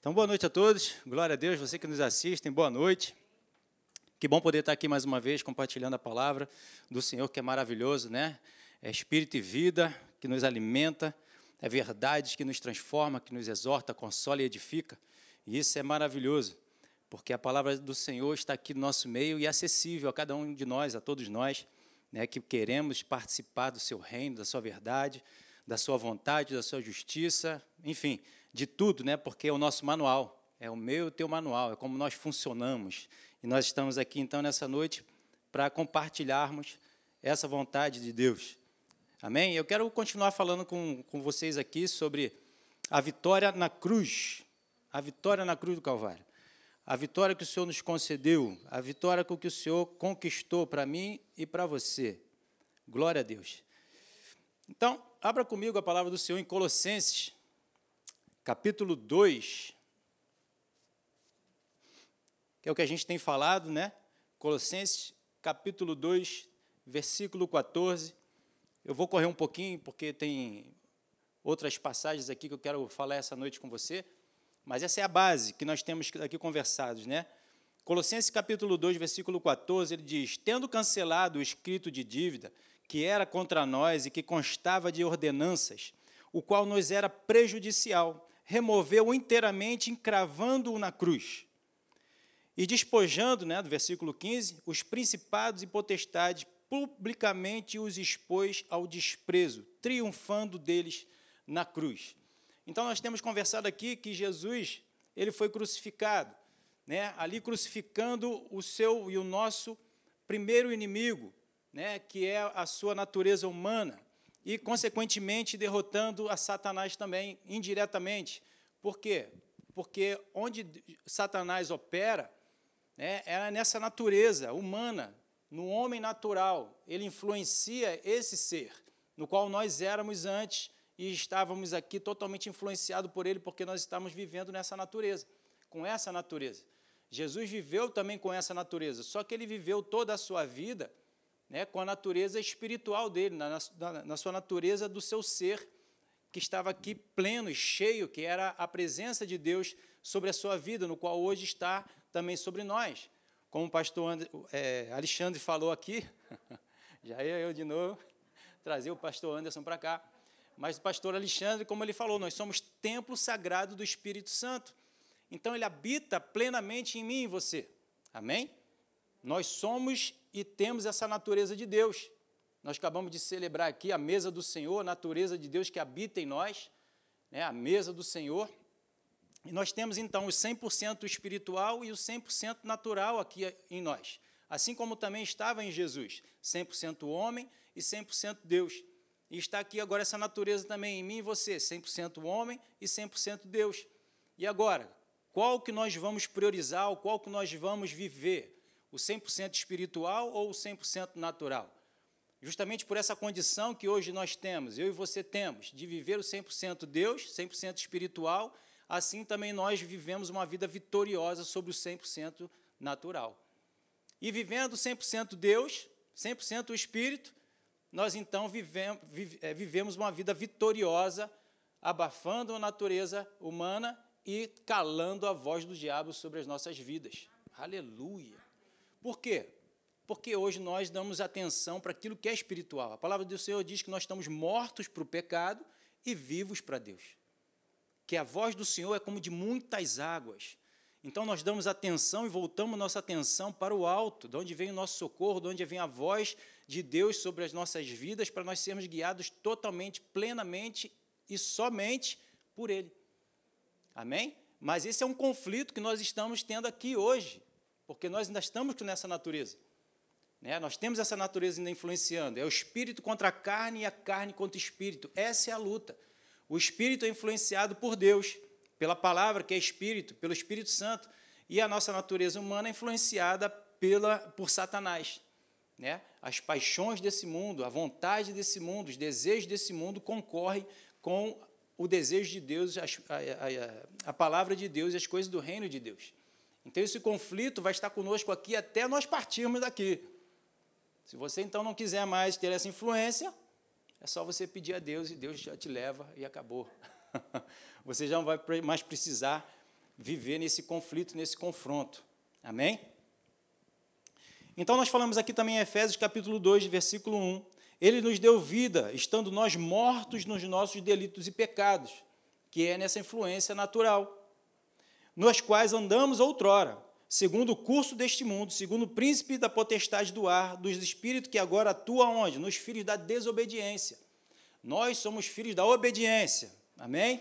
Então, boa noite a todos. Glória a Deus, você que nos assiste, boa noite. Que bom poder estar aqui mais uma vez compartilhando a palavra do Senhor, que é maravilhoso, né? É espírito e vida que nos alimenta, é verdade que nos transforma, que nos exorta, consola e edifica. E isso é maravilhoso, porque a palavra do Senhor está aqui no nosso meio e é acessível a cada um de nós, a todos nós, né, que queremos participar do seu reino, da sua verdade, da sua vontade, da sua justiça, enfim, de tudo, né? Porque é o nosso manual, é o meu e o teu manual, é como nós funcionamos. E nós estamos aqui então nessa noite para compartilharmos essa vontade de Deus. Amém? Eu quero continuar falando com, com vocês aqui sobre a vitória na cruz. A vitória na cruz do Calvário. A vitória que o Senhor nos concedeu, a vitória que o Senhor conquistou para mim e para você. Glória a Deus. Então, abra comigo a palavra do Senhor em Colossenses, capítulo 2, que é o que a gente tem falado, né? Colossenses, capítulo 2, versículo 14. Eu vou correr um pouquinho, porque tem outras passagens aqui que eu quero falar essa noite com você, mas essa é a base que nós temos aqui conversados, né? Colossenses capítulo 2, versículo 14, ele diz: Tendo cancelado o escrito de dívida que era contra nós e que constava de ordenanças, o qual nos era prejudicial, removeu inteiramente, encravando-o na cruz. E despojando, né, do versículo 15, os principados e potestades, publicamente os expôs ao desprezo, triunfando deles na cruz. Então nós temos conversado aqui que Jesus, ele foi crucificado, né, ali crucificando o seu e o nosso primeiro inimigo, né, que é a sua natureza humana e, consequentemente, derrotando a Satanás também, indiretamente. Por quê? Porque onde Satanás opera né, é nessa natureza humana, no homem natural. Ele influencia esse ser, no qual nós éramos antes e estávamos aqui totalmente influenciados por ele, porque nós estamos vivendo nessa natureza, com essa natureza. Jesus viveu também com essa natureza, só que ele viveu toda a sua vida né, com a natureza espiritual dele, na, na, na sua natureza do seu ser, que estava aqui pleno e cheio, que era a presença de Deus sobre a sua vida, no qual hoje está também sobre nós. Como o pastor é, Alexandre falou aqui, já ia eu de novo trazer o pastor Anderson para cá. Mas o pastor Alexandre, como ele falou, nós somos templo sagrado do Espírito Santo. Então ele habita plenamente em mim e você. Amém? Nós somos e temos essa natureza de Deus. Nós acabamos de celebrar aqui a mesa do Senhor, a natureza de Deus que habita em nós, né, a mesa do Senhor. E nós temos então o 100% espiritual e o 100% natural aqui em nós. Assim como também estava em Jesus, 100% homem e 100% Deus. E está aqui agora essa natureza também em mim e você, 100% homem e 100% Deus. E agora, qual que nós vamos priorizar, qual que nós vamos viver? O 100% espiritual ou o 100% natural. Justamente por essa condição que hoje nós temos, eu e você temos, de viver o 100% Deus, 100% espiritual, assim também nós vivemos uma vida vitoriosa sobre o 100% natural. E vivendo 100% Deus, 100% o Espírito, nós então vivemos, é, vivemos uma vida vitoriosa, abafando a natureza humana e calando a voz do diabo sobre as nossas vidas. Aleluia! Por quê? Porque hoje nós damos atenção para aquilo que é espiritual. A palavra do Senhor diz que nós estamos mortos para o pecado e vivos para Deus. Que a voz do Senhor é como de muitas águas. Então nós damos atenção e voltamos nossa atenção para o alto, de onde vem o nosso socorro, de onde vem a voz de Deus sobre as nossas vidas, para nós sermos guiados totalmente, plenamente e somente por Ele. Amém? Mas esse é um conflito que nós estamos tendo aqui hoje porque nós ainda estamos nessa natureza. Né? Nós temos essa natureza ainda influenciando. É o espírito contra a carne e a carne contra o espírito. Essa é a luta. O espírito é influenciado por Deus, pela palavra que é espírito, pelo Espírito Santo, e a nossa natureza humana é influenciada pela, por Satanás. Né? As paixões desse mundo, a vontade desse mundo, os desejos desse mundo concorrem com o desejo de Deus, a, a, a, a palavra de Deus e as coisas do reino de Deus. Então, esse conflito vai estar conosco aqui até nós partirmos daqui. Se você então não quiser mais ter essa influência, é só você pedir a Deus e Deus já te leva e acabou. Você já não vai mais precisar viver nesse conflito, nesse confronto. Amém? Então, nós falamos aqui também em Efésios capítulo 2, versículo 1. Ele nos deu vida, estando nós mortos nos nossos delitos e pecados, que é nessa influência natural, nos quais andamos outrora, segundo o curso deste mundo, segundo o príncipe da potestade do ar, dos espíritos que agora atuam onde? Nos filhos da desobediência. Nós somos filhos da obediência. Amém?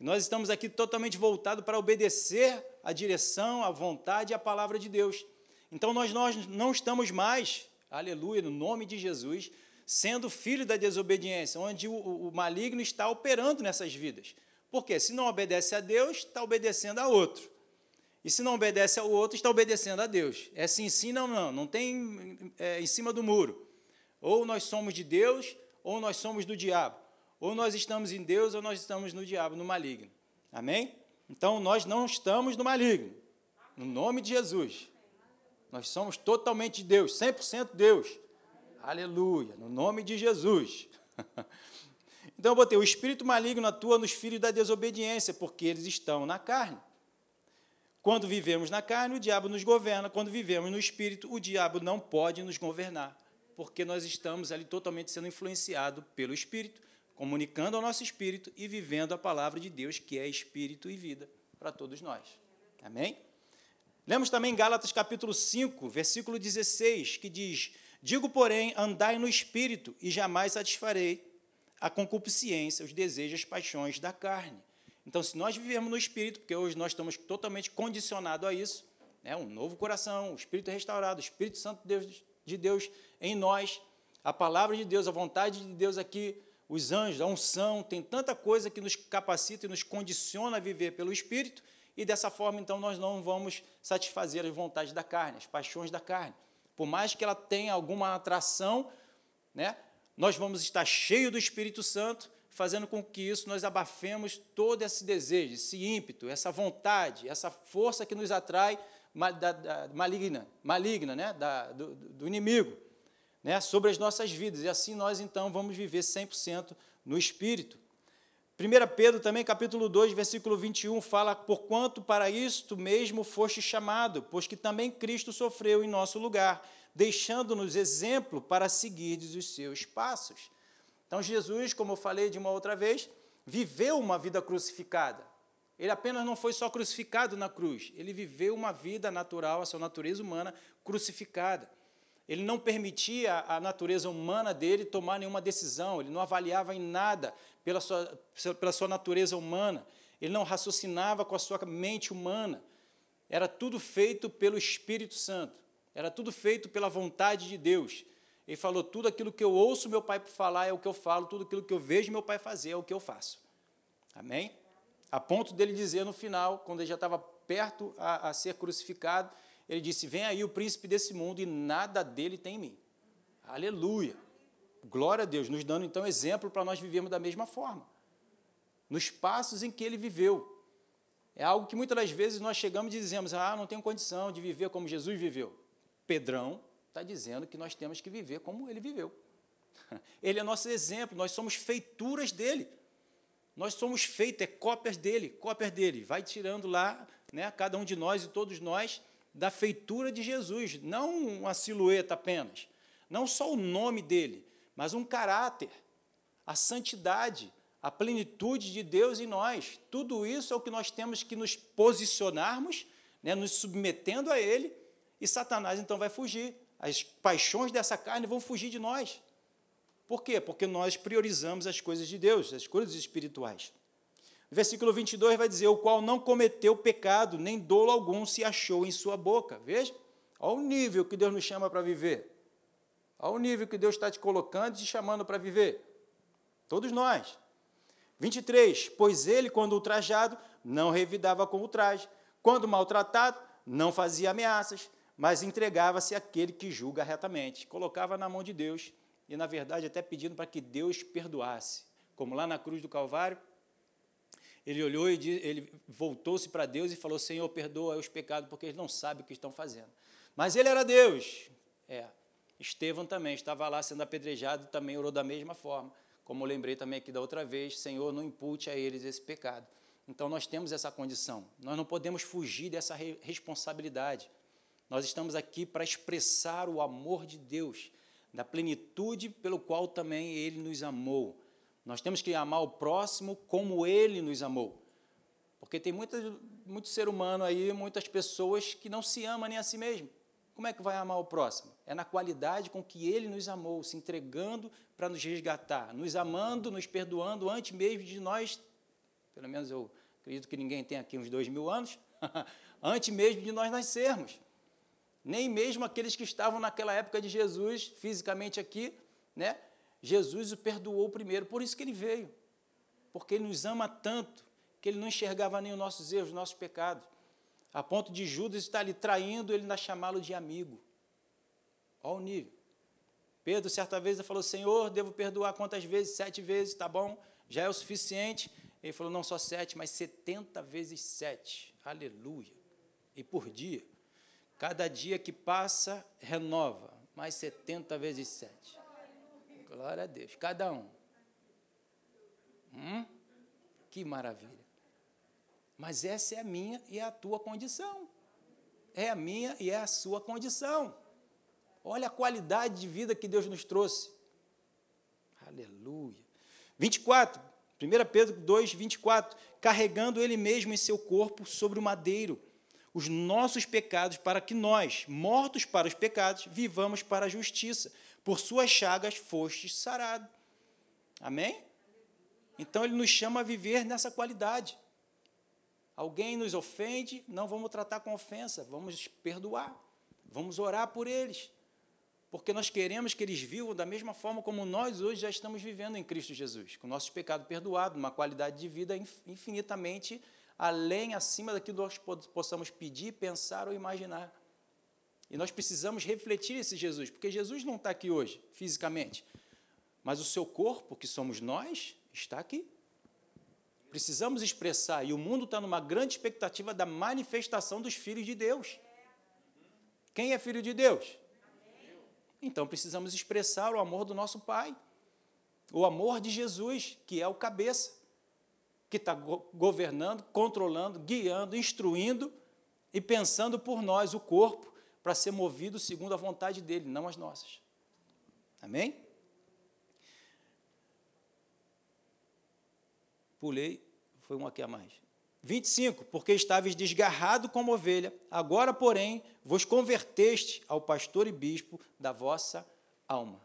Nós estamos aqui totalmente voltados para obedecer a direção, a vontade e a palavra de Deus. Então nós, nós não estamos mais, aleluia, no nome de Jesus, sendo filho da desobediência, onde o, o maligno está operando nessas vidas. Porque se não obedece a Deus, está obedecendo a outro. E se não obedece ao outro, está obedecendo a Deus. É sim, sim, não, não. Não tem é, em cima do muro. Ou nós somos de Deus, ou nós somos do diabo. Ou nós estamos em Deus, ou nós estamos no diabo, no maligno. Amém? Então, nós não estamos no maligno. No nome de Jesus. Nós somos totalmente de Deus, 100% Deus. Aleluia. No nome de Jesus. Então eu botei: o espírito maligno atua nos filhos da desobediência, porque eles estão na carne. Quando vivemos na carne, o diabo nos governa. Quando vivemos no espírito, o diabo não pode nos governar, porque nós estamos ali totalmente sendo influenciados pelo espírito, comunicando ao nosso espírito e vivendo a palavra de Deus, que é espírito e vida para todos nós. Amém? Lemos também Gálatas capítulo 5, versículo 16, que diz: Digo, porém, andai no espírito e jamais satisfarei a concupiscência, os desejos, as paixões da carne. Então, se nós vivemos no Espírito, porque hoje nós estamos totalmente condicionados a isso, né, um novo coração, o Espírito restaurado, o Espírito Santo de Deus, de Deus em nós, a palavra de Deus, a vontade de Deus aqui, os anjos, a unção, tem tanta coisa que nos capacita e nos condiciona a viver pelo Espírito, e dessa forma, então, nós não vamos satisfazer as vontades da carne, as paixões da carne. Por mais que ela tenha alguma atração, né, nós vamos estar cheios do Espírito Santo, fazendo com que isso nós abafemos todo esse desejo, esse ímpeto, essa vontade, essa força que nos atrai da, da, maligna, maligna né? Da, do, do inimigo né? sobre as nossas vidas. E assim nós então vamos viver 100% no Espírito. 1 Pedro também, capítulo 2, versículo 21, fala, porquanto para isto mesmo foste chamado, pois que também Cristo sofreu em nosso lugar, deixando-nos exemplo para seguir os seus passos. Então, Jesus, como eu falei de uma outra vez, viveu uma vida crucificada. Ele apenas não foi só crucificado na cruz, ele viveu uma vida natural, a sua natureza humana crucificada. Ele não permitia a natureza humana dele tomar nenhuma decisão, ele não avaliava em nada pela sua, pela sua natureza humana, ele não raciocinava com a sua mente humana. Era tudo feito pelo Espírito Santo. Era tudo feito pela vontade de Deus. Ele falou: tudo aquilo que eu ouço meu pai falar é o que eu falo, tudo aquilo que eu vejo meu pai fazer é o que eu faço. Amém? A ponto dele dizer no final, quando ele já estava perto a, a ser crucificado, ele disse: Vem aí o príncipe desse mundo e nada dele tem em mim. Aleluia. Glória a Deus, nos dando então exemplo para nós vivermos da mesma forma. Nos passos em que ele viveu. É algo que muitas das vezes nós chegamos e dizemos: Ah, não tenho condição de viver como Jesus viveu. Pedrão está dizendo que nós temos que viver como ele viveu. Ele é nosso exemplo, nós somos feituras dele. Nós somos feitos, é cópias dele, cópias dele. Vai tirando lá, né, cada um de nós e todos nós, da feitura de Jesus, não uma silhueta apenas, não só o nome dele, mas um caráter, a santidade, a plenitude de Deus em nós. Tudo isso é o que nós temos que nos posicionarmos, né, nos submetendo a Ele e Satanás então vai fugir. As paixões dessa carne vão fugir de nós. Por quê? Porque nós priorizamos as coisas de Deus, as coisas espirituais. Versículo 22 vai dizer: O qual não cometeu pecado, nem dolo algum se achou em sua boca. Veja, olha o nível que Deus nos chama para viver. Olha o nível que Deus está te colocando e te chamando para viver. Todos nós. 23. Pois ele, quando ultrajado, não revidava com o traje. Quando maltratado, não fazia ameaças, mas entregava-se àquele que julga retamente. Colocava na mão de Deus e, na verdade, até pedindo para que Deus perdoasse. Como lá na cruz do Calvário, ele olhou e ele voltou-se para Deus e falou: Senhor, perdoa os pecados, porque eles não sabem o que estão fazendo. Mas ele era Deus. É. Estevão também estava lá sendo apedrejado e também orou da mesma forma. Como eu lembrei também aqui da outra vez, Senhor, não impute a eles esse pecado. Então nós temos essa condição. Nós não podemos fugir dessa responsabilidade. Nós estamos aqui para expressar o amor de Deus, da plenitude pelo qual também Ele nos amou. Nós temos que amar o próximo como Ele nos amou. Porque tem muita, muito ser humano aí, muitas pessoas que não se amam nem a si mesmo. Como é que vai amar o próximo? É na qualidade com que Ele nos amou, se entregando para nos resgatar, nos amando, nos perdoando antes mesmo de nós, pelo menos eu acredito que ninguém tem aqui uns dois mil anos, antes mesmo de nós nascermos nem mesmo aqueles que estavam naquela época de Jesus, fisicamente aqui, né? Jesus o perdoou primeiro, por isso que ele veio. Porque ele nos ama tanto que ele não enxergava nem os nossos erros, os nossos pecados. A ponto de Judas estar ali traindo, ele ainda chamá-lo de amigo. Olha o nível. Pedro, certa vez, falou: Senhor, devo perdoar quantas vezes? Sete vezes, tá bom, já é o suficiente. Ele falou: Não só sete, mas setenta vezes sete. Aleluia. E por dia. Cada dia que passa, renova, mais 70 vezes 7. Glória a Deus, cada um. Hum? Que maravilha. Mas essa é a minha e é a tua condição. É a minha e é a sua condição. Olha a qualidade de vida que Deus nos trouxe. Aleluia. 24, 1 Pedro 2, 24. Carregando ele mesmo em seu corpo sobre o madeiro os nossos pecados, para que nós, mortos para os pecados, vivamos para a justiça. Por suas chagas fostes sarado. Amém? Então ele nos chama a viver nessa qualidade. Alguém nos ofende, não vamos tratar com ofensa, vamos perdoar, vamos orar por eles, porque nós queremos que eles vivam da mesma forma como nós hoje já estamos vivendo em Cristo Jesus, com nossos pecados perdoados, uma qualidade de vida infinitamente além, acima daquilo que nós possamos pedir, pensar ou imaginar. E nós precisamos refletir esse Jesus, porque Jesus não está aqui hoje, fisicamente, mas o seu corpo, que somos nós, está aqui. Precisamos expressar, e o mundo está numa grande expectativa da manifestação dos filhos de Deus. Quem é filho de Deus? Então precisamos expressar o amor do nosso Pai, o amor de Jesus, que é o cabeça que está governando, controlando, guiando, instruindo e pensando por nós, o corpo, para ser movido segundo a vontade dele, não as nossas. Amém? Pulei, foi um aqui a mais. 25, porque estáveis desgarrado como ovelha, agora, porém, vos converteste ao pastor e bispo da vossa alma.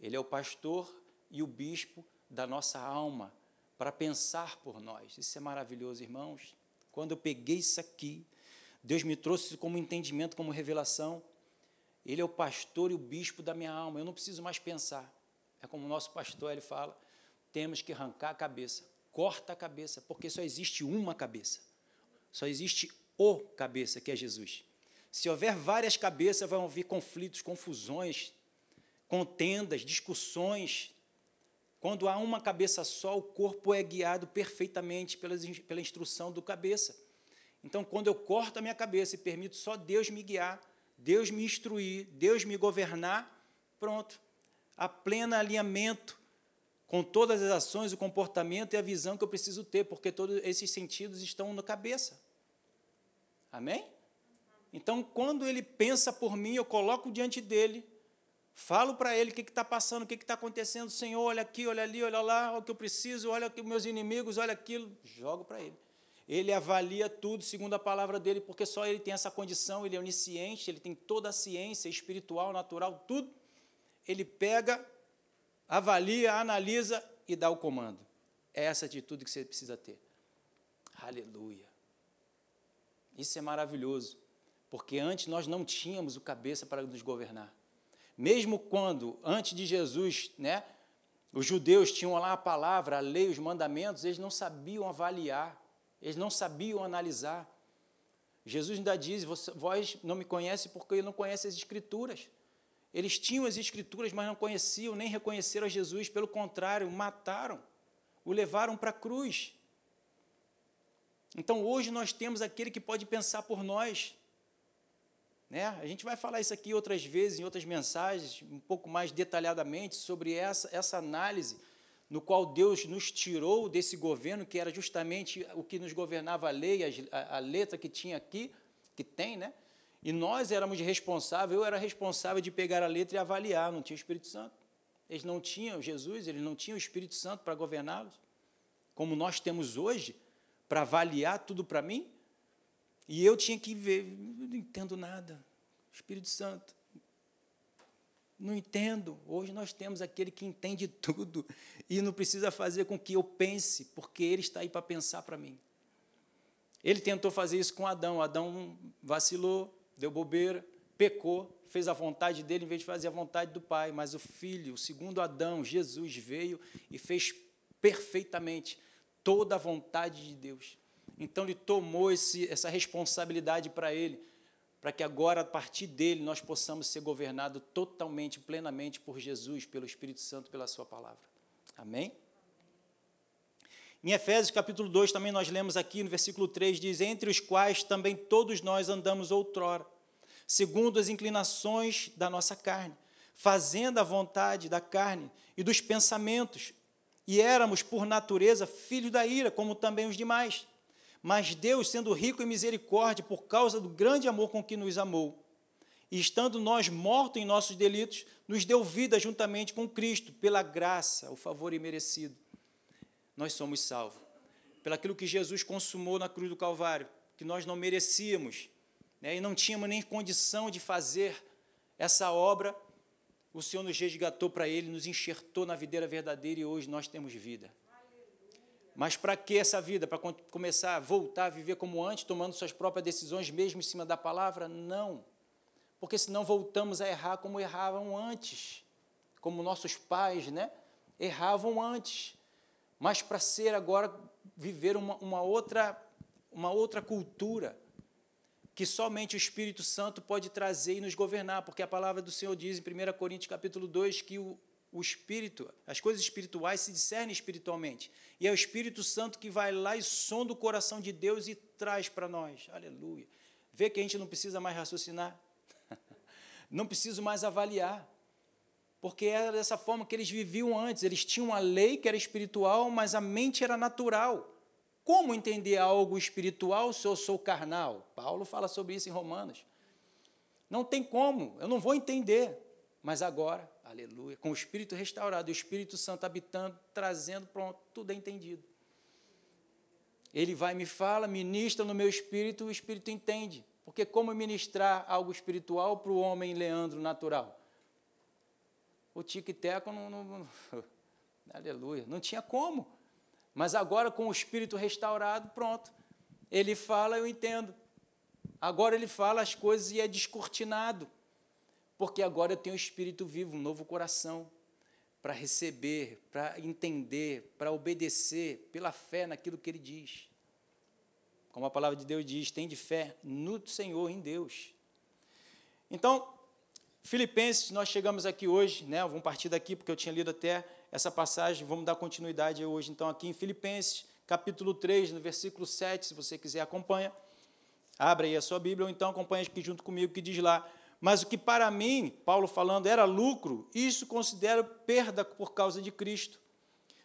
Ele é o pastor e o bispo da nossa alma para pensar por nós. Isso é maravilhoso, irmãos. Quando eu peguei isso aqui, Deus me trouxe como entendimento, como revelação. Ele é o pastor e o bispo da minha alma. Eu não preciso mais pensar. É como o nosso pastor ele fala: temos que arrancar a cabeça, corta a cabeça, porque só existe uma cabeça. Só existe o cabeça, que é Jesus. Se houver várias cabeças, vão haver conflitos, confusões, contendas, discussões, quando há uma cabeça só, o corpo é guiado perfeitamente pela, instrução do cabeça. Então, quando eu corto a minha cabeça e permito só Deus me guiar, Deus me instruir, Deus me governar, pronto. A pleno alinhamento com todas as ações, o comportamento e a visão que eu preciso ter, porque todos esses sentidos estão na cabeça. Amém? Então, quando ele pensa por mim, eu coloco diante dele Falo para ele o que está passando, o que está acontecendo. Senhor, olha aqui, olha ali, olha lá, olha o que eu preciso, olha aqui, meus inimigos, olha aquilo. Jogo para ele. Ele avalia tudo segundo a palavra dele, porque só ele tem essa condição, ele é onisciente, ele tem toda a ciência espiritual, natural, tudo. Ele pega, avalia, analisa e dá o comando. É essa atitude que você precisa ter. Aleluia. Isso é maravilhoso, porque antes nós não tínhamos o cabeça para nos governar. Mesmo quando, antes de Jesus, né, os judeus tinham lá a palavra, a lei, os mandamentos, eles não sabiam avaliar, eles não sabiam analisar. Jesus ainda diz: Vós não me conhecem porque não conhecem as Escrituras. Eles tinham as Escrituras, mas não conheciam nem reconheceram a Jesus, pelo contrário, mataram, o levaram para a cruz. Então hoje nós temos aquele que pode pensar por nós, né? A gente vai falar isso aqui outras vezes, em outras mensagens, um pouco mais detalhadamente, sobre essa, essa análise no qual Deus nos tirou desse governo, que era justamente o que nos governava a lei, a, a letra que tinha aqui, que tem, né? E nós éramos responsáveis, eu era responsável de pegar a letra e avaliar, não tinha o Espírito Santo. Eles não tinham Jesus, eles não tinham o Espírito Santo para governá-los, como nós temos hoje, para avaliar tudo para mim. E eu tinha que ver, não entendo nada. Espírito Santo, não entendo. Hoje nós temos aquele que entende tudo e não precisa fazer com que eu pense, porque ele está aí para pensar para mim. Ele tentou fazer isso com Adão. Adão vacilou, deu bobeira, pecou, fez a vontade dele em vez de fazer a vontade do Pai. Mas o Filho, o segundo Adão, Jesus, veio e fez perfeitamente toda a vontade de Deus. Então ele tomou esse, essa responsabilidade para ele para que agora, a partir dele, nós possamos ser governados totalmente, plenamente por Jesus, pelo Espírito Santo, pela Sua palavra. Amém? Em Efésios capítulo 2, também nós lemos aqui no versículo 3, diz: Entre os quais também todos nós andamos outrora, segundo as inclinações da nossa carne, fazendo a vontade da carne e dos pensamentos, e éramos, por natureza, filhos da ira, como também os demais. Mas Deus, sendo rico em misericórdia, por causa do grande amor com que nos amou, e estando nós mortos em nossos delitos, nos deu vida juntamente com Cristo, pela graça, o favor imerecido. Nós somos salvos. Pelaquilo que Jesus consumou na cruz do Calvário, que nós não merecíamos, né, e não tínhamos nem condição de fazer essa obra, o Senhor nos resgatou para Ele, nos enxertou na videira verdadeira e hoje nós temos vida. Mas para que essa vida? Para começar a voltar a viver como antes, tomando suas próprias decisões, mesmo em cima da palavra? Não. Porque senão voltamos a errar como erravam antes. Como nossos pais, né? Erravam antes. Mas para ser agora, viver uma, uma, outra, uma outra cultura que somente o Espírito Santo pode trazer e nos governar, porque a palavra do Senhor diz em 1 Coríntios capítulo 2 que o, o espírito, as coisas espirituais se discernem espiritualmente. E é o Espírito Santo que vai lá e sonda o coração de Deus e traz para nós. Aleluia. Vê que a gente não precisa mais raciocinar. Não preciso mais avaliar. Porque era dessa forma que eles viviam antes. Eles tinham a lei que era espiritual, mas a mente era natural. Como entender algo espiritual se eu sou carnal? Paulo fala sobre isso em Romanos. Não tem como, eu não vou entender. Mas agora Aleluia. Com o Espírito restaurado, o Espírito Santo habitando, trazendo, pronto, tudo é entendido. Ele vai me fala, ministra no meu espírito, o espírito entende. Porque como ministrar algo espiritual para o homem Leandro natural? O tique-teco não, não, não, Aleluia. Não tinha como. Mas agora, com o espírito restaurado, pronto. Ele fala, eu entendo. Agora ele fala as coisas e é descortinado porque agora eu tenho um espírito vivo, um novo coração, para receber, para entender, para obedecer pela fé naquilo que ele diz. Como a palavra de Deus diz, tem de fé no Senhor, em Deus. Então, Filipenses, nós chegamos aqui hoje, né? Vamos partir daqui, porque eu tinha lido até essa passagem, vamos dar continuidade hoje, então, aqui em Filipenses, capítulo 3, no versículo 7, se você quiser, acompanha. Abra aí a sua Bíblia, ou então acompanha aqui junto comigo, que diz lá: mas o que para mim, Paulo falando, era lucro, isso considero perda por causa de Cristo.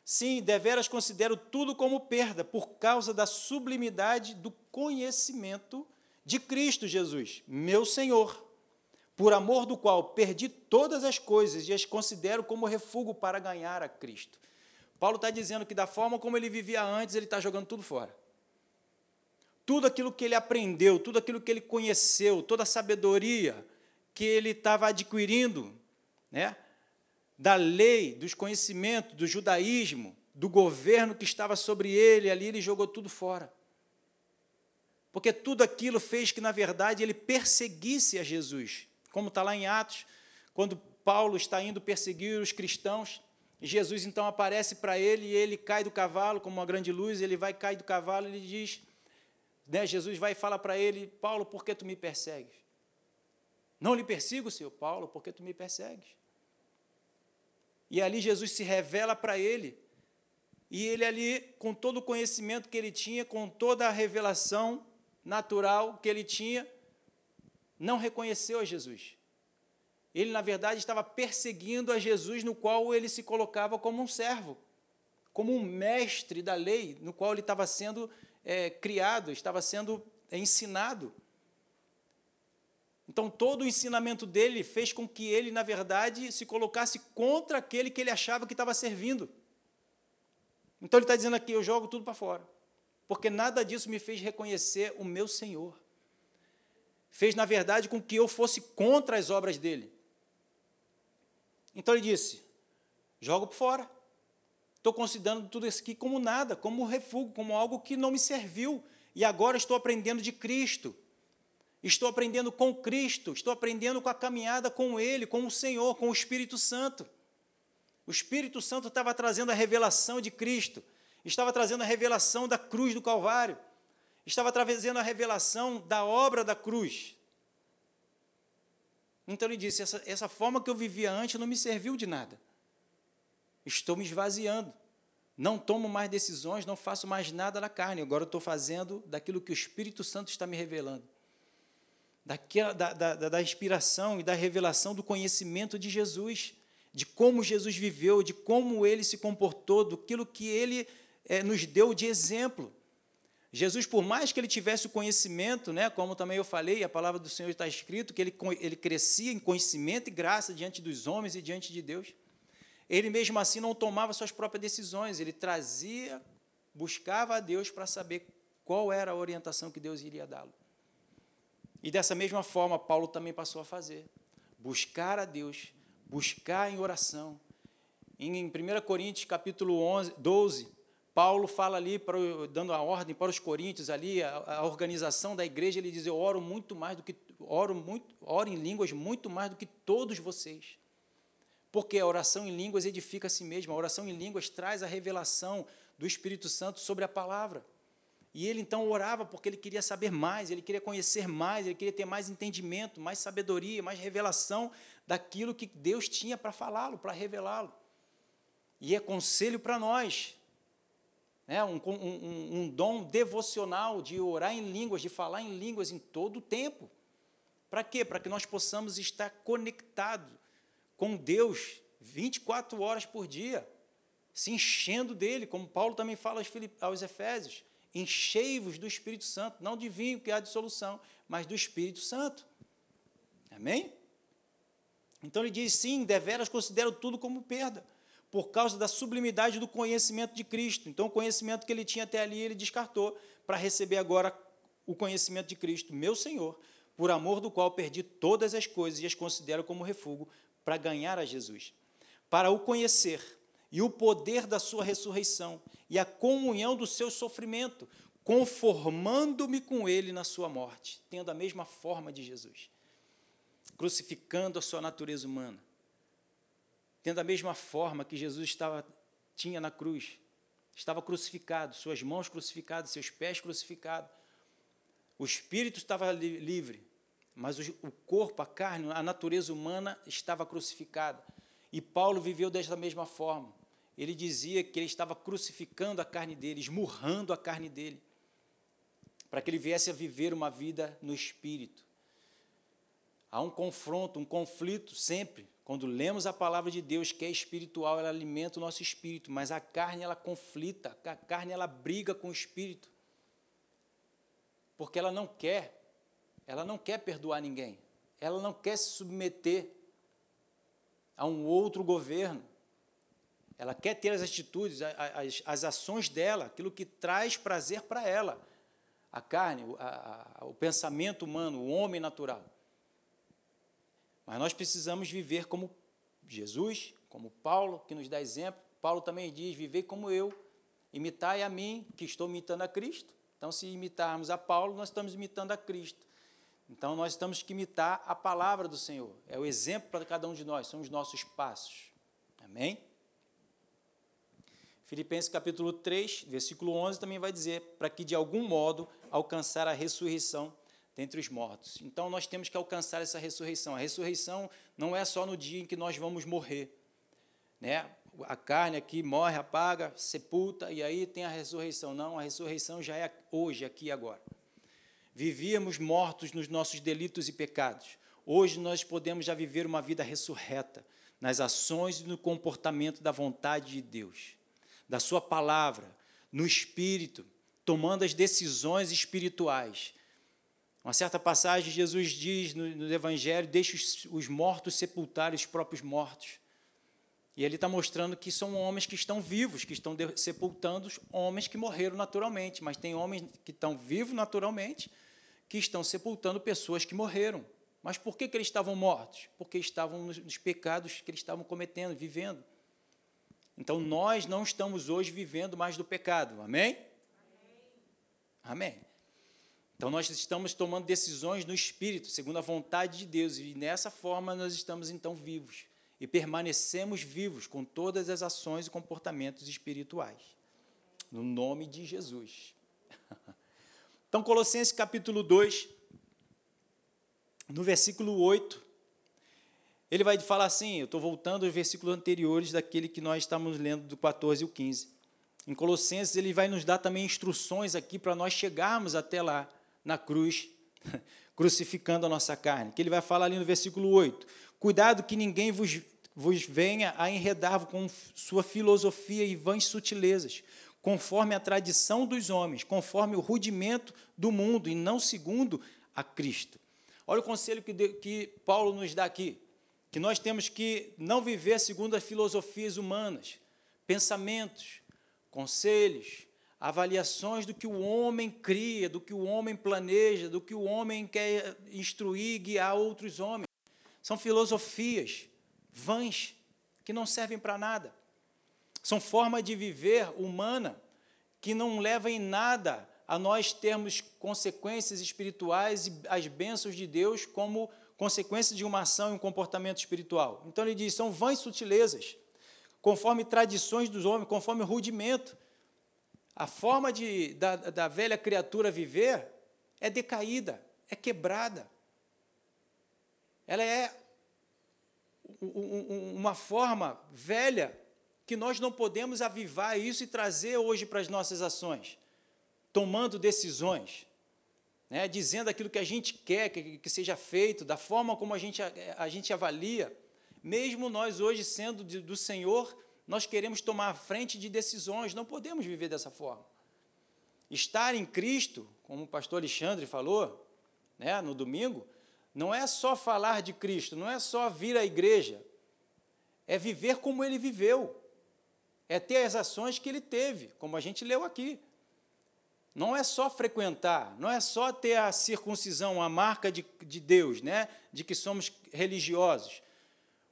Sim, deveras considero tudo como perda, por causa da sublimidade do conhecimento de Cristo Jesus, meu Senhor, por amor do qual perdi todas as coisas e as considero como refúgio para ganhar a Cristo. Paulo está dizendo que da forma como ele vivia antes, ele está jogando tudo fora. Tudo aquilo que ele aprendeu, tudo aquilo que ele conheceu, toda a sabedoria, que ele estava adquirindo, né? da lei, dos conhecimentos, do judaísmo, do governo que estava sobre ele, ali ele jogou tudo fora. Porque tudo aquilo fez que, na verdade, ele perseguisse a Jesus. Como está lá em Atos, quando Paulo está indo perseguir os cristãos, Jesus então aparece para ele e ele cai do cavalo, como uma grande luz, ele vai cair do cavalo e ele diz, né, Jesus vai e fala para ele, Paulo, por que tu me persegues? Não lhe persigo, Senhor Paulo, porque tu me persegues. E ali Jesus se revela para ele. E ele ali, com todo o conhecimento que ele tinha, com toda a revelação natural que ele tinha, não reconheceu a Jesus. Ele, na verdade, estava perseguindo a Jesus, no qual ele se colocava como um servo. como um mestre da lei, no qual ele estava sendo é, criado, estava sendo ensinado. Então, todo o ensinamento dele fez com que ele, na verdade, se colocasse contra aquele que ele achava que estava servindo. Então, ele está dizendo aqui: eu jogo tudo para fora, porque nada disso me fez reconhecer o meu Senhor. Fez, na verdade, com que eu fosse contra as obras dele. Então, ele disse: jogo por fora. Estou considerando tudo isso aqui como nada, como refúgio, como algo que não me serviu. E agora estou aprendendo de Cristo. Estou aprendendo com Cristo, estou aprendendo com a caminhada com Ele, com o Senhor, com o Espírito Santo. O Espírito Santo estava trazendo a revelação de Cristo, estava trazendo a revelação da cruz do Calvário, estava trazendo a revelação da obra da cruz. Então ele disse: essa, essa forma que eu vivia antes não me serviu de nada. Estou me esvaziando. Não tomo mais decisões, não faço mais nada na carne. Agora estou fazendo daquilo que o Espírito Santo está me revelando daquela, da, da, da inspiração e da revelação do conhecimento de Jesus, de como Jesus viveu, de como ele se comportou, daquilo que ele é, nos deu de exemplo. Jesus, por mais que ele tivesse o conhecimento, né, como também eu falei, a palavra do Senhor está escrito, que ele, ele crescia em conhecimento e graça diante dos homens e diante de Deus, ele mesmo assim não tomava suas próprias decisões, ele trazia, buscava a Deus para saber qual era a orientação que Deus iria dá-lo. E dessa mesma forma, Paulo também passou a fazer. Buscar a Deus, buscar em oração. Em 1 Coríntios, capítulo 11, 12, Paulo fala ali, para, dando a ordem para os coríntios ali, a, a, organização da igreja, ele diz, eu oro muito mais do que, oro, muito, oro em línguas muito mais do que todos vocês. Porque a oração em línguas edifica a si mesma, a oração em línguas traz a revelação do Espírito Santo sobre a palavra. E ele então orava porque ele queria saber mais, ele queria conhecer mais, ele queria ter mais entendimento, mais sabedoria, mais revelação daquilo que Deus tinha para falá-lo, para revelá-lo. E é conselho para nós, né? Um, um, um, dom devocional de orar em línguas, de falar em línguas em todo o tempo. Para quê? Para que nós possamos estar conectados com Deus 24 horas por dia, se enchendo dele, como Paulo também fala aos, aos Efésios enchei-vos do Espírito Santo, não de vinho que há dissolução, mas do Espírito Santo. Amém? Então ele diz: sim, deveras considero tudo como perda, por causa da sublimidade do conhecimento de Cristo. Então, o conhecimento que ele tinha até ali, ele descartou, para receber agora o conhecimento de Cristo, meu Senhor, por amor do qual perdi todas as coisas e as considero como refúgio para ganhar a Jesus. Para o conhecer e o poder da sua ressurreição e a comunhão do seu sofrimento, conformando-me com ele na sua morte, tendo a mesma forma de Jesus, crucificando a sua natureza humana, tendo a mesma forma que Jesus estava tinha na cruz, estava crucificado, suas mãos crucificadas, seus pés crucificados. O espírito estava livre, mas o corpo, a carne, a natureza humana estava crucificada. E Paulo viveu desta mesma forma ele dizia que ele estava crucificando a carne dele, esmurrando a carne dele, para que ele viesse a viver uma vida no espírito. Há um confronto, um conflito sempre. Quando lemos a palavra de Deus, que é espiritual, ela alimenta o nosso espírito, mas a carne ela conflita, a carne ela briga com o espírito. Porque ela não quer, ela não quer perdoar ninguém. Ela não quer se submeter a um outro governo. Ela quer ter as atitudes, as, as ações dela, aquilo que traz prazer para ela. A carne, a, o pensamento humano, o homem natural. Mas nós precisamos viver como Jesus, como Paulo, que nos dá exemplo. Paulo também diz: viver como eu, imitai a mim, que estou imitando a Cristo. Então, se imitarmos a Paulo, nós estamos imitando a Cristo. Então, nós temos que imitar a palavra do Senhor. É o exemplo para cada um de nós, são os nossos passos. Amém? Filipenses capítulo 3, versículo 11 também vai dizer para que de algum modo alcançar a ressurreição dentre os mortos. Então nós temos que alcançar essa ressurreição. A ressurreição não é só no dia em que nós vamos morrer, né? A carne aqui morre, apaga, sepulta e aí tem a ressurreição. Não, a ressurreição já é hoje, aqui e agora. Vivíamos mortos nos nossos delitos e pecados. Hoje nós podemos já viver uma vida ressurreta nas ações e no comportamento da vontade de Deus da Sua palavra, no espírito, tomando as decisões espirituais. Uma certa passagem, Jesus diz no, no Evangelho: deixa os, os mortos sepultarem os próprios mortos. E ele está mostrando que são homens que estão vivos, que estão sepultando homens que morreram naturalmente, mas tem homens que estão vivos naturalmente, que estão sepultando pessoas que morreram. Mas por que, que eles estavam mortos? Porque estavam nos, nos pecados que eles estavam cometendo, vivendo. Então nós não estamos hoje vivendo mais do pecado, amém? Amém. Então nós estamos tomando decisões no Espírito, segundo a vontade de Deus, e nessa forma nós estamos então vivos e permanecemos vivos com todas as ações e comportamentos espirituais. No nome de Jesus. Então, Colossenses capítulo 2, no versículo 8, ele vai falar assim: eu estou voltando aos versículos anteriores daquele que nós estamos lendo, do 14 e o 15. Em Colossenses, ele vai nos dar também instruções aqui para nós chegarmos até lá, na cruz, crucificando a nossa carne. Que ele vai falar ali no versículo 8: Cuidado que ninguém vos, vos venha a enredar com sua filosofia e vãs sutilezas, conforme a tradição dos homens, conforme o rudimento do mundo, e não segundo a Cristo. Olha o conselho que, que Paulo nos dá aqui: que nós temos que não viver segundo as filosofias humanas, pensamentos, conselhos, avaliações do que o homem cria, do que o homem planeja, do que o homem quer instruir guiar outros homens. São filosofias vãs que não servem para nada. São formas de viver humana que não leva em nada a nós termos consequências espirituais e as bênçãos de Deus como consequência de uma ação e um comportamento espiritual. Então ele diz: são vãs sutilezas, conforme tradições dos homens, conforme rudimento. A forma de, da, da velha criatura viver é decaída, é quebrada. Ela é uma forma velha que nós não podemos avivar isso e trazer hoje para as nossas ações, tomando decisões, né, dizendo aquilo que a gente quer que, que seja feito, da forma como a gente, a, a gente avalia. Mesmo nós hoje sendo de, do Senhor, nós queremos tomar a frente de decisões, não podemos viver dessa forma. Estar em Cristo, como o pastor Alexandre falou né, no domingo, não é só falar de Cristo, não é só vir à igreja, é viver como ele viveu, é ter as ações que ele teve, como a gente leu aqui. Não é só frequentar, não é só ter a circuncisão, a marca de, de Deus, né? de que somos religiosos.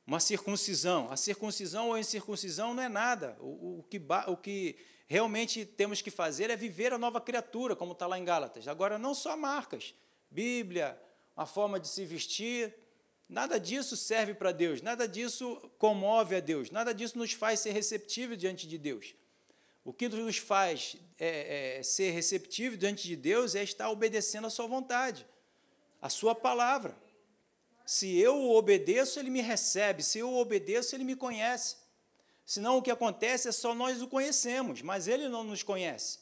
Uma circuncisão. A circuncisão ou a incircuncisão não é nada. O, o, que, o que realmente temos que fazer é viver a nova criatura, como está lá em Gálatas. Agora, não só marcas, Bíblia, a forma de se vestir, nada disso serve para Deus, nada disso comove a Deus, nada disso nos faz ser receptível diante de Deus. O que nos faz é, é, ser receptível diante de Deus é estar obedecendo a Sua vontade, a Sua palavra. Se eu o obedeço, Ele me recebe, se eu o obedeço, Ele me conhece. Senão o que acontece é só nós o conhecemos, mas Ele não nos conhece.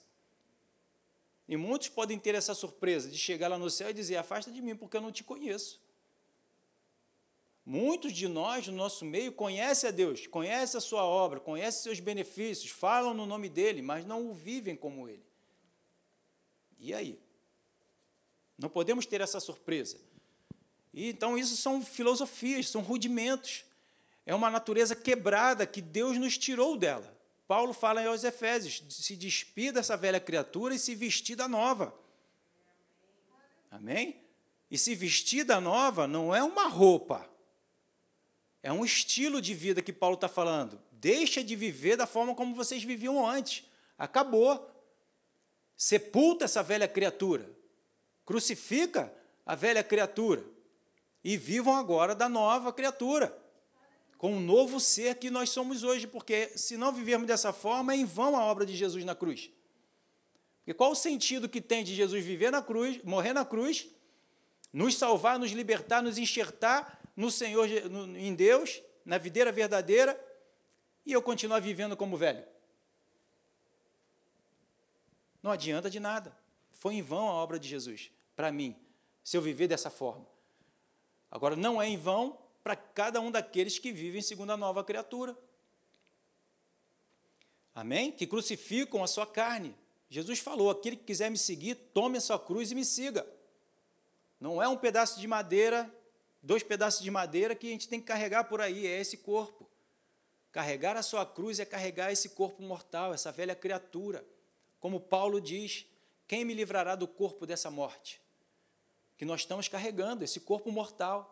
E muitos podem ter essa surpresa de chegar lá no céu e dizer: Afasta de mim, porque eu não te conheço. Muitos de nós, no nosso meio, conhecem a Deus, conhecem a Sua obra, conhecem seus benefícios, falam no nome dEle, mas não o vivem como Ele. E aí? Não podemos ter essa surpresa. E, então, isso são filosofias, são rudimentos. É uma natureza quebrada que Deus nos tirou dela. Paulo fala aos Efésios: se despir dessa velha criatura e se vestir da nova. Amém? E se vestir da nova não é uma roupa, é um estilo de vida que Paulo está falando. Deixa de viver da forma como vocês viviam antes. Acabou. Sepulta essa velha criatura. Crucifica a velha criatura. E vivam agora da nova criatura com um novo ser que nós somos hoje, porque se não vivermos dessa forma, é em vão a obra de Jesus na cruz. Porque qual o sentido que tem de Jesus viver na cruz, morrer na cruz, nos salvar, nos libertar, nos enxertar no Senhor, em Deus, na videira verdadeira, e eu continuar vivendo como velho? Não adianta de nada. Foi em vão a obra de Jesus, para mim, se eu viver dessa forma. Agora, não é em vão para cada um daqueles que vivem segundo a nova criatura. Amém? Que crucificam a sua carne. Jesus falou: aquele que quiser me seguir, tome a sua cruz e me siga. Não é um pedaço de madeira, dois pedaços de madeira que a gente tem que carregar por aí, é esse corpo. Carregar a sua cruz é carregar esse corpo mortal, essa velha criatura. Como Paulo diz: quem me livrará do corpo dessa morte? Que nós estamos carregando esse corpo mortal.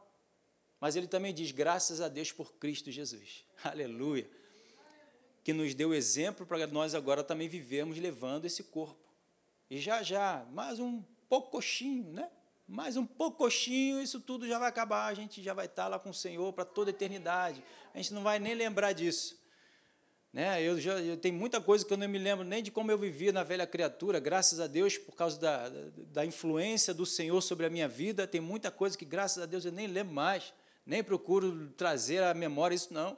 Mas ele também diz: graças a Deus por Cristo Jesus. Aleluia. Que nos deu exemplo para nós agora também vivermos levando esse corpo. E já já, mais um poucochinho, né? Mais um poucochinho, isso tudo já vai acabar, a gente já vai estar lá com o Senhor para toda a eternidade. A gente não vai nem lembrar disso. Né? Eu já eu tenho muita coisa que eu não me lembro nem de como eu vivia na velha criatura, graças a Deus, por causa da, da, da influência do Senhor sobre a minha vida. Tem muita coisa que, graças a Deus, eu nem lembro mais nem procuro trazer à memória isso, não.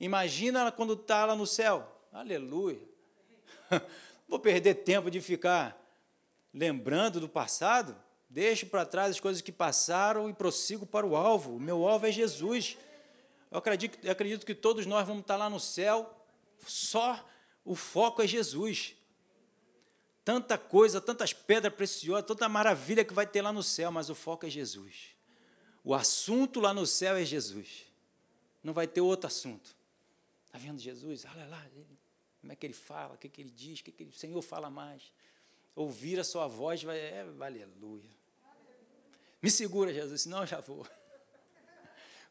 Imagina quando está lá no céu. Aleluia. Vou perder tempo de ficar lembrando do passado. Deixo para trás as coisas que passaram e prossigo para o alvo. O meu alvo é Jesus. Eu acredito, eu acredito que todos nós vamos estar lá no céu, só o foco é Jesus. Tanta coisa, tantas pedras preciosas, tanta maravilha que vai ter lá no céu, mas o foco é Jesus. O assunto lá no céu é Jesus. Não vai ter outro assunto. Está vendo Jesus? Olha lá, como é que ele fala, o que, que ele diz, o que, que ele, o Senhor fala mais. Ouvir a sua voz vai. É, aleluia. Me segura, Jesus, senão eu já vou.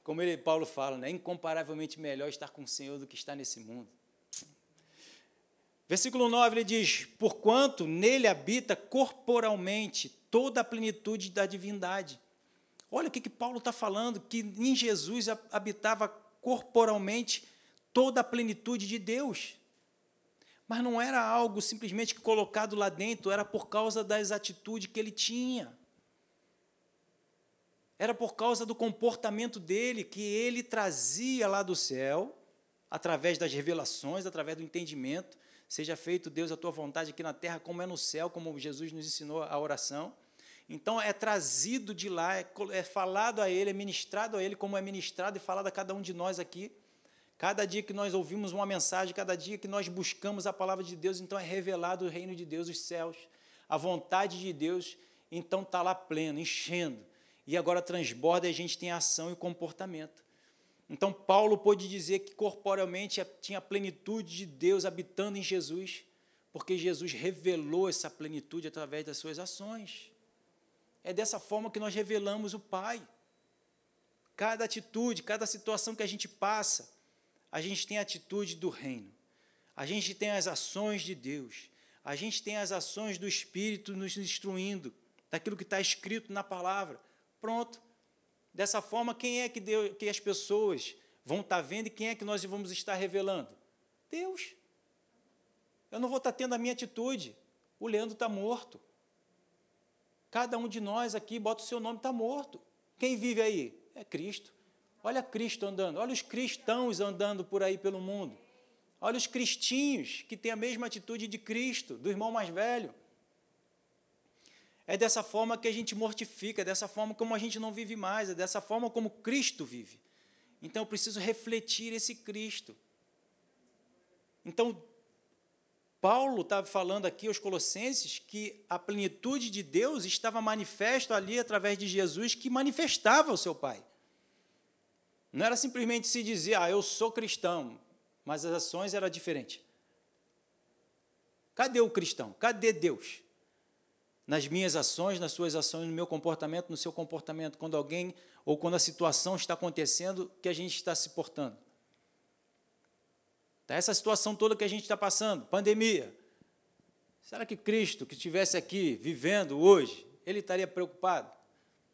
Como ele, Paulo fala, né? é incomparavelmente melhor estar com o Senhor do que estar nesse mundo. Versículo 9 ele diz: Porquanto nele habita corporalmente toda a plenitude da divindade Olha o que, que Paulo está falando, que em Jesus habitava corporalmente toda a plenitude de Deus. Mas não era algo simplesmente colocado lá dentro, era por causa das atitudes que ele tinha. Era por causa do comportamento dele, que ele trazia lá do céu, através das revelações, através do entendimento. Seja feito, Deus, a tua vontade aqui na terra, como é no céu, como Jesus nos ensinou a oração. Então é trazido de lá, é, é falado a ele, é ministrado a ele, como é ministrado e falado a cada um de nós aqui. Cada dia que nós ouvimos uma mensagem, cada dia que nós buscamos a palavra de Deus, então é revelado o reino de Deus, os céus, a vontade de Deus, então está lá pleno, enchendo. E agora transborda e a gente tem ação e comportamento. Então Paulo pôde dizer que corporealmente tinha a plenitude de Deus habitando em Jesus, porque Jesus revelou essa plenitude através das suas ações. É dessa forma que nós revelamos o Pai. Cada atitude, cada situação que a gente passa, a gente tem a atitude do reino. A gente tem as ações de Deus. A gente tem as ações do Espírito nos instruindo, daquilo que está escrito na palavra. Pronto. Dessa forma, quem é que, Deus, que as pessoas vão estar vendo e quem é que nós vamos estar revelando? Deus. Eu não vou estar tendo a minha atitude. O Leandro está morto. Cada um de nós aqui bota o seu nome, está morto. Quem vive aí? É Cristo. Olha Cristo andando, olha os cristãos andando por aí pelo mundo. Olha os cristinhos que têm a mesma atitude de Cristo, do irmão mais velho. É dessa forma que a gente mortifica, é dessa forma como a gente não vive mais, é dessa forma como Cristo vive. Então eu preciso refletir esse Cristo. Então, Paulo estava falando aqui aos Colossenses que a plenitude de Deus estava manifesto ali através de Jesus, que manifestava o seu Pai. Não era simplesmente se dizer, ah, eu sou cristão, mas as ações eram diferentes. Cadê o cristão? Cadê Deus? Nas minhas ações, nas suas ações, no meu comportamento, no seu comportamento, quando alguém ou quando a situação está acontecendo, que a gente está se portando. Tá essa situação toda que a gente está passando, pandemia. Será que Cristo, que estivesse aqui vivendo hoje, ele estaria preocupado?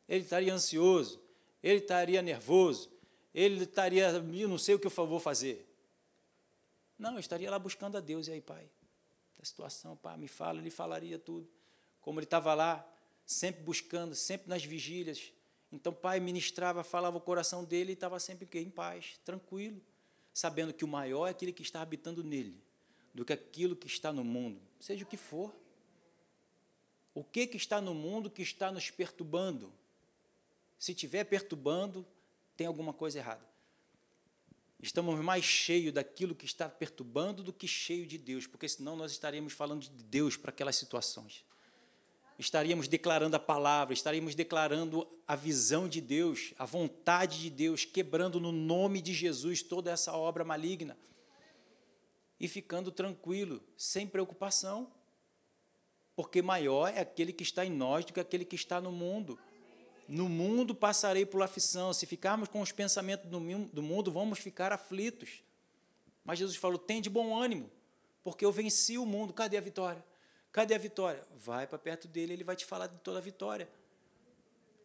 Ele estaria ansioso? Ele estaria nervoso? Ele estaria, eu não sei o que eu vou fazer. Não, eu estaria lá buscando a Deus. E aí, pai, da situação, pai, me fala, ele falaria tudo. Como ele estava lá, sempre buscando, sempre nas vigílias. Então, pai ministrava, falava o coração dele e estava sempre em paz, tranquilo sabendo que o maior é aquele que está habitando nele, do que aquilo que está no mundo, seja o que for. O que, que está no mundo que está nos perturbando? Se estiver perturbando, tem alguma coisa errada. estamos mais cheios daquilo que está perturbando do que cheio de Deus, porque senão nós estaríamos falando de Deus para aquelas situações. Estaríamos declarando a palavra, estaríamos declarando a visão de Deus, a vontade de Deus, quebrando no nome de Jesus toda essa obra maligna e ficando tranquilo, sem preocupação, porque maior é aquele que está em nós do que aquele que está no mundo. No mundo passarei por aflição. Se ficarmos com os pensamentos do mundo, vamos ficar aflitos. Mas Jesus falou: tem de bom ânimo, porque eu venci o mundo. Cadê a vitória? Cadê a vitória? Vai para perto dele, ele vai te falar de toda a vitória.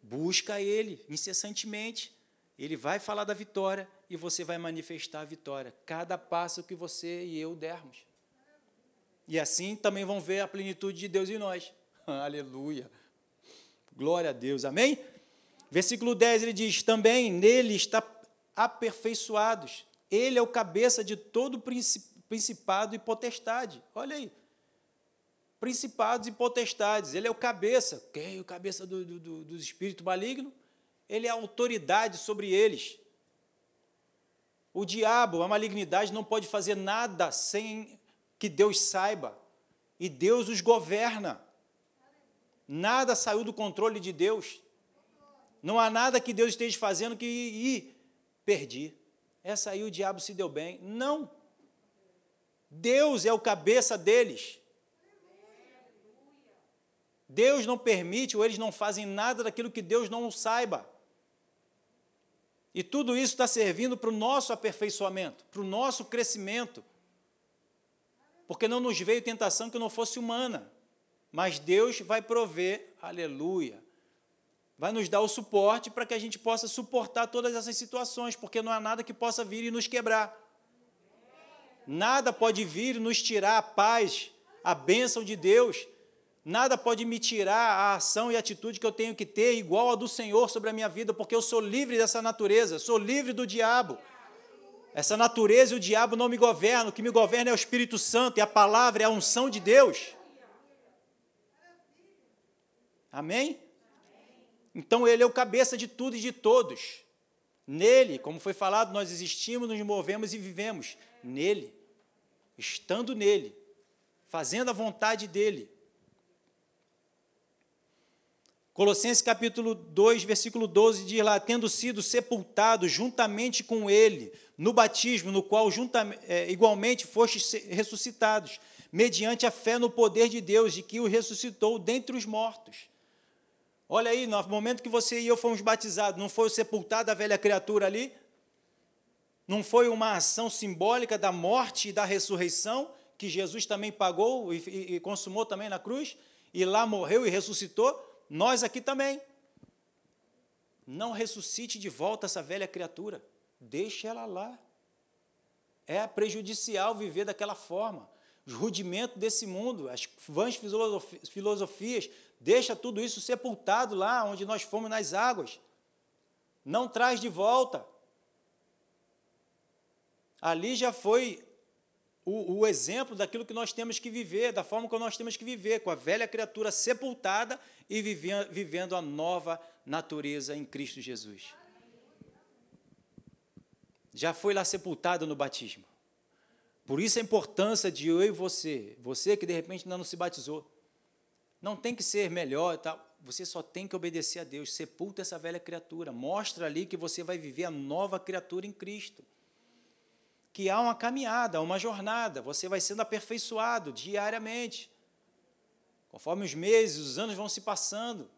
Busca ele incessantemente. Ele vai falar da vitória e você vai manifestar a vitória. Cada passo que você e eu dermos. E assim também vão ver a plenitude de Deus em nós. Aleluia. Glória a Deus. Amém? Versículo 10 ele diz: Também nele está aperfeiçoados. Ele é o cabeça de todo principado e potestade. Olha aí. Principados e potestades. Ele é o cabeça. Quem é o cabeça do, do, do espírito maligno? Ele é a autoridade sobre eles. O diabo, a malignidade, não pode fazer nada sem que Deus saiba. E Deus os governa. Nada saiu do controle de Deus. Não há nada que Deus esteja fazendo que e perdi. Essa aí o diabo se deu bem. Não. Deus é o cabeça deles. Deus não permite ou eles não fazem nada daquilo que Deus não saiba. E tudo isso está servindo para o nosso aperfeiçoamento, para o nosso crescimento. Porque não nos veio tentação que não fosse humana, mas Deus vai prover, aleluia, vai nos dar o suporte para que a gente possa suportar todas essas situações, porque não há nada que possa vir e nos quebrar. Nada pode vir e nos tirar a paz, a bênção de Deus. Nada pode me tirar a ação e a atitude que eu tenho que ter igual a do Senhor sobre a minha vida, porque eu sou livre dessa natureza, sou livre do diabo. Essa natureza e o diabo não me governam, o que me governa é o Espírito Santo e a palavra é a unção de Deus. Amém? Então ele é o cabeça de tudo e de todos. Nele, como foi falado, nós existimos, nos movemos e vivemos. Nele, estando nele, fazendo a vontade dele. Colossenses capítulo 2, versículo 12 diz lá: tendo sido sepultado juntamente com ele no batismo, no qual é, igualmente fostes ressuscitados, mediante a fé no poder de Deus, de que o ressuscitou dentre os mortos Olha aí, no momento que você e eu fomos batizados, não foi sepultada a velha criatura ali? Não foi uma ação simbólica da morte e da ressurreição, que Jesus também pagou e, e, e consumou também na cruz? E lá morreu e ressuscitou? Nós aqui também. Não ressuscite de volta essa velha criatura. Deixe ela lá. É prejudicial viver daquela forma. Os rudimentos desse mundo, as vãs filosofias Deixa tudo isso sepultado lá onde nós fomos nas águas. Não traz de volta. Ali já foi o, o, exemplo daquilo que nós temos que viver, da forma que nós temos que viver, com a velha criatura sepultada e vivendo, vivendo a nova natureza em Cristo Jesus. Já foi lá sepultado no batismo. Por isso a importância de eu e você, você que de repente ainda não se batizou, não tem que ser melhor e tal. Você só tem que obedecer a Deus. Sepulta essa velha criatura. Mostra ali que você vai viver a nova criatura em Cristo. Que há uma caminhada, uma jornada. Você vai sendo aperfeiçoado diariamente. Conforme os meses, os anos vão se passando.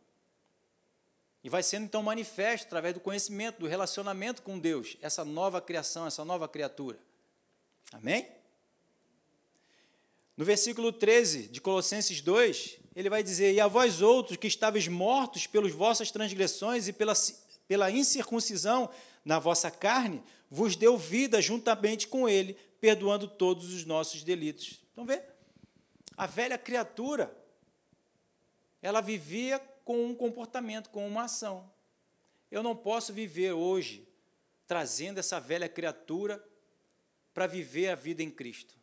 E vai sendo então manifesto através do conhecimento, do relacionamento com Deus, essa nova criação, essa nova criatura. Amém? No versículo 13 de Colossenses 2, ele vai dizer: E a vós outros que estáveis mortos pelas vossas transgressões e pela, pela incircuncisão na vossa carne, vos deu vida juntamente com ele, perdoando todos os nossos delitos. Então vê? A velha criatura, ela vivia com um comportamento, com uma ação. Eu não posso viver hoje trazendo essa velha criatura para viver a vida em Cristo.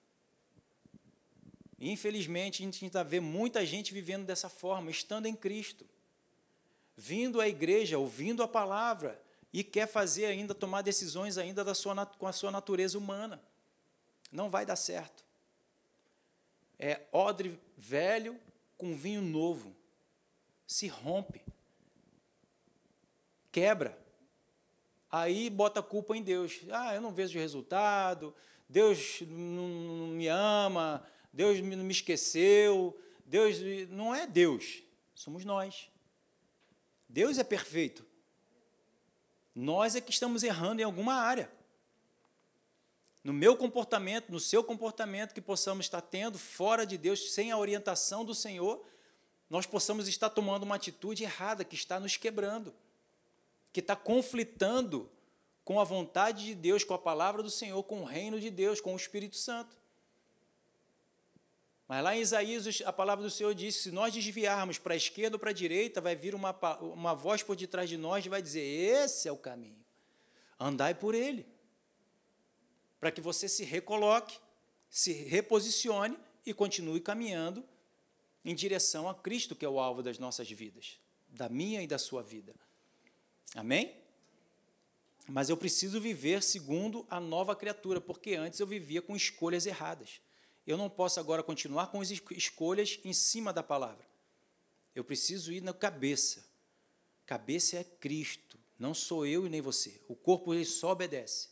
Infelizmente, a gente ainda vê muita gente vivendo dessa forma, estando em Cristo, vindo à igreja, ouvindo a palavra, e quer fazer ainda, tomar decisões ainda da sua, com a sua natureza humana. Não vai dar certo. É odre velho com vinho novo. Se rompe. Quebra. Aí bota a culpa em Deus. Ah, eu não vejo resultado, Deus não me ama, Deus não me esqueceu, Deus não é Deus, somos nós. Deus é perfeito. Nós é que estamos errando em alguma área. No meu comportamento, no seu comportamento que possamos estar tendo fora de Deus, sem a orientação do Senhor, nós possamos estar tomando uma atitude errada que está nos quebrando, que está conflitando com a vontade de Deus, com a palavra do Senhor, com o reino de Deus, com o Espírito Santo. Mas lá em Isaías, a palavra do Senhor diz: se nós desviarmos para a esquerda ou para a direita, vai vir uma, uma voz por detrás de nós e vai dizer: esse é o caminho, andai por ele. Para que você se recoloque, se reposicione e continue caminhando em direção a Cristo, que é o alvo das nossas vidas, da minha e da sua vida. Amém? Mas eu preciso viver segundo a nova criatura, porque antes eu vivia com escolhas erradas. Eu não posso agora continuar com as escolhas em cima da palavra. Eu preciso ir na cabeça. Cabeça é Cristo, não sou eu e nem você. O corpo ele só obedece.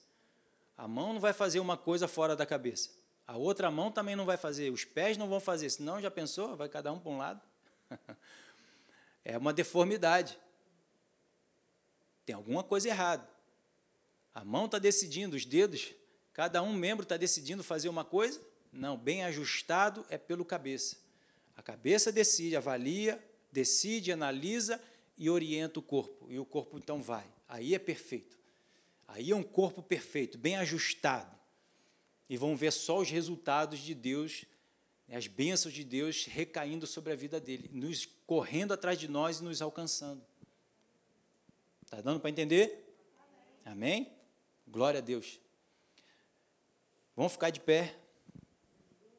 A mão não vai fazer uma coisa fora da cabeça. A outra mão também não vai fazer. Os pés não vão fazer. Senão, já pensou? Vai cada um para um lado. é uma deformidade. Tem alguma coisa errada. A mão está decidindo, os dedos, cada um membro está decidindo fazer uma coisa, não, bem ajustado é pelo cabeça. A cabeça decide, avalia, decide, analisa e orienta o corpo. E o corpo então vai. Aí é perfeito. Aí é um corpo perfeito, bem ajustado. E vão ver só os resultados de Deus, né, as bênçãos de Deus recaindo sobre a vida dele, nos correndo atrás de nós e nos alcançando. Está dando para entender? Amém? Glória a Deus. Vamos ficar de pé.